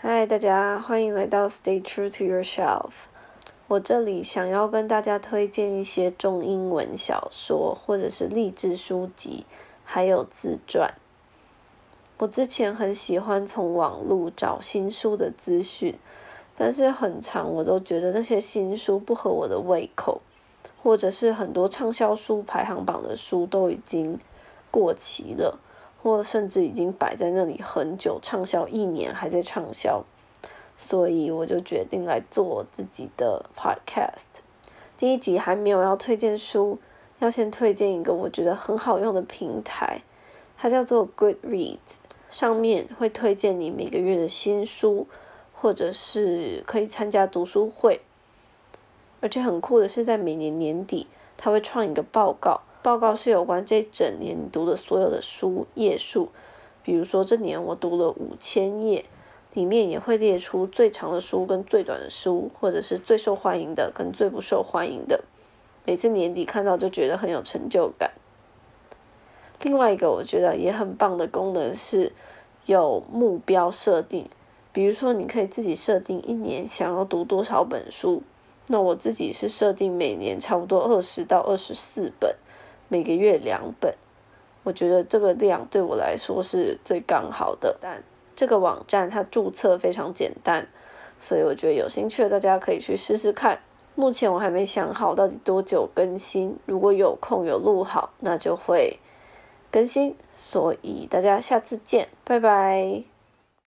嗨，大家欢迎来到 Stay True to Yourself。我这里想要跟大家推荐一些中英文小说，或者是励志书籍，还有自传。我之前很喜欢从网络找新书的资讯，但是很长我都觉得那些新书不合我的胃口，或者是很多畅销书排行榜的书都已经过期了。或甚至已经摆在那里很久，畅销一年还在畅销，所以我就决定来做自己的 podcast。第一集还没有要推荐书，要先推荐一个我觉得很好用的平台，它叫做 Goodreads，上面会推荐你每个月的新书，或者是可以参加读书会，而且很酷的是在每年年底，它会创一个报告。报告是有关这整年你读的所有的书页数，比如说这年我读了五千页，里面也会列出最长的书跟最短的书，或者是最受欢迎的跟最不受欢迎的。每次年底看到就觉得很有成就感。另外一个我觉得也很棒的功能是有目标设定，比如说你可以自己设定一年想要读多少本书，那我自己是设定每年差不多二十到二十四本。每个月两本，我觉得这个量对我来说是最刚好的。但这个网站它注册非常简单，所以我觉得有兴趣的大家可以去试试看。目前我还没想好到底多久更新，如果有空有录好，那就会更新。所以大家下次见，拜拜。